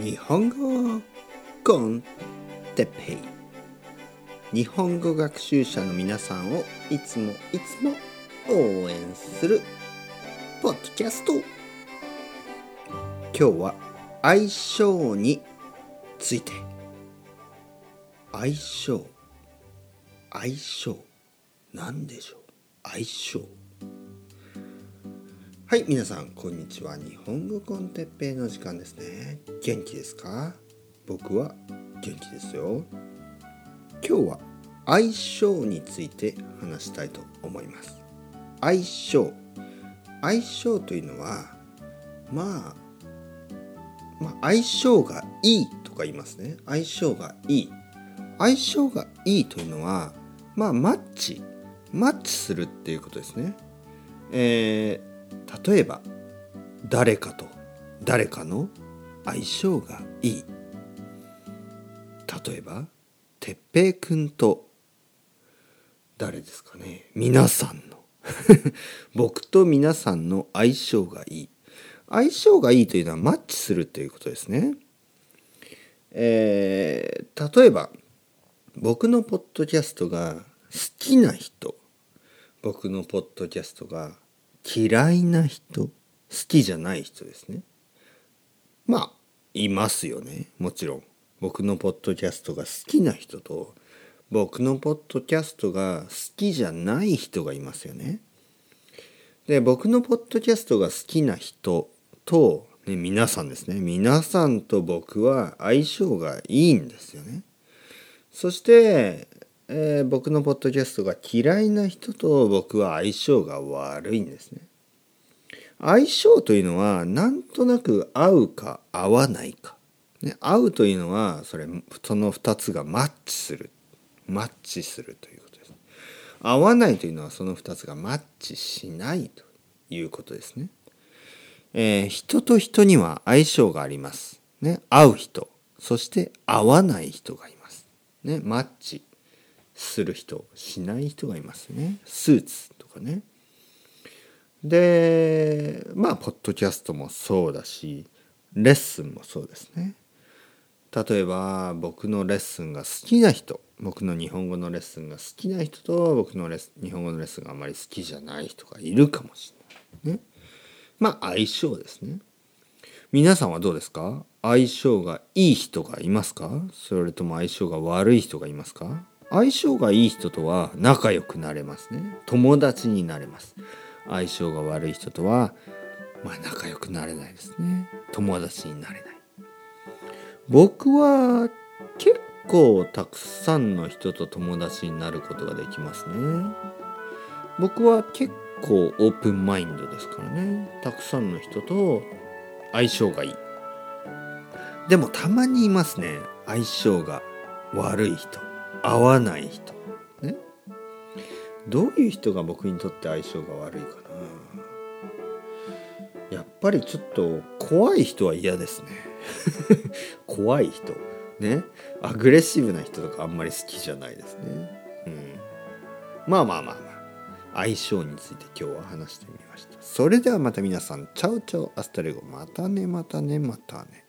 日本語コンテッペイ。日本語学習者の皆さんをいつもいつも応援するポッドキャスト。今日は相性について。相性。相性。何でしょう？相性。はい皆さんこんにちは。日本語コンテッペイの時間ですね。元気ですか？僕は元気ですよ。今日は相性について話したいと思います。相性。相性というのはまあまあ相性がいいとか言いますね。相性がいい。相性がいいというのはまあマッチ。マッチするっていうことですね。えー、例えば誰かと誰かの相性がいい。例えば哲平くんと誰ですかね。皆さんの。僕と皆さんの相性がいい。相性がいいというのはマッチするということですね。えー、例えば僕のポッドキャストが好きな人。僕のポッドキャストが嫌いな人好きじゃない人ですね。まあいますよね。もちろん。僕のポッドキャストが好きな人と僕のポッドキャストが好きじゃない人がいますよね。で僕のポッドキャストが好きな人と、ね、皆さんですね。皆さんと僕は相性がいいんですよね。そしてえー、僕のポッドキャストが嫌いな人と僕は相性が悪いんですね。相性というのはなんとなく合うか合わないか。ね、合うというのはそれその2つがマッチするマッチするということです。合わないというのはその2つがマッチしないということですね。えー、人と人には相性があります。ね、合う人そして合わない人がいます。ね、マッチする人しない人がいますね。スーツとかね。でまあポッドキャストもそうだしレッスンもそうですね。例えば僕のレッスンが好きな人僕の日本語のレッスンが好きな人と僕のレッ日本語のレッスンがあまり好きじゃない人がいるかもしれないね。まあ相性ですね。皆さんはどうですか？相性がいい人がいますか？それとも相性が悪い人がいますか？相性がいい人とは仲良くなれますね。友達になれます。相性が悪い人とはまあ仲良くなれないですね。友達になれない。僕は結構たくさんの人と友達になることができますね。僕は結構オープンマインドですからね。たくさんの人と相性がいい。でもたまにいますね。相性が悪い人。合わない人。ねどういう人が僕にとって相性が悪いかな。やっぱりちょっと怖い人は嫌ですね。怖い人。ね？アグレッシブな人とかあんまり好きじゃないですね。うん。まあまあまあまあ。相性について今日は話してみました。それではまた皆さん。チャウチャウアスタレゴ。またねまたねまたね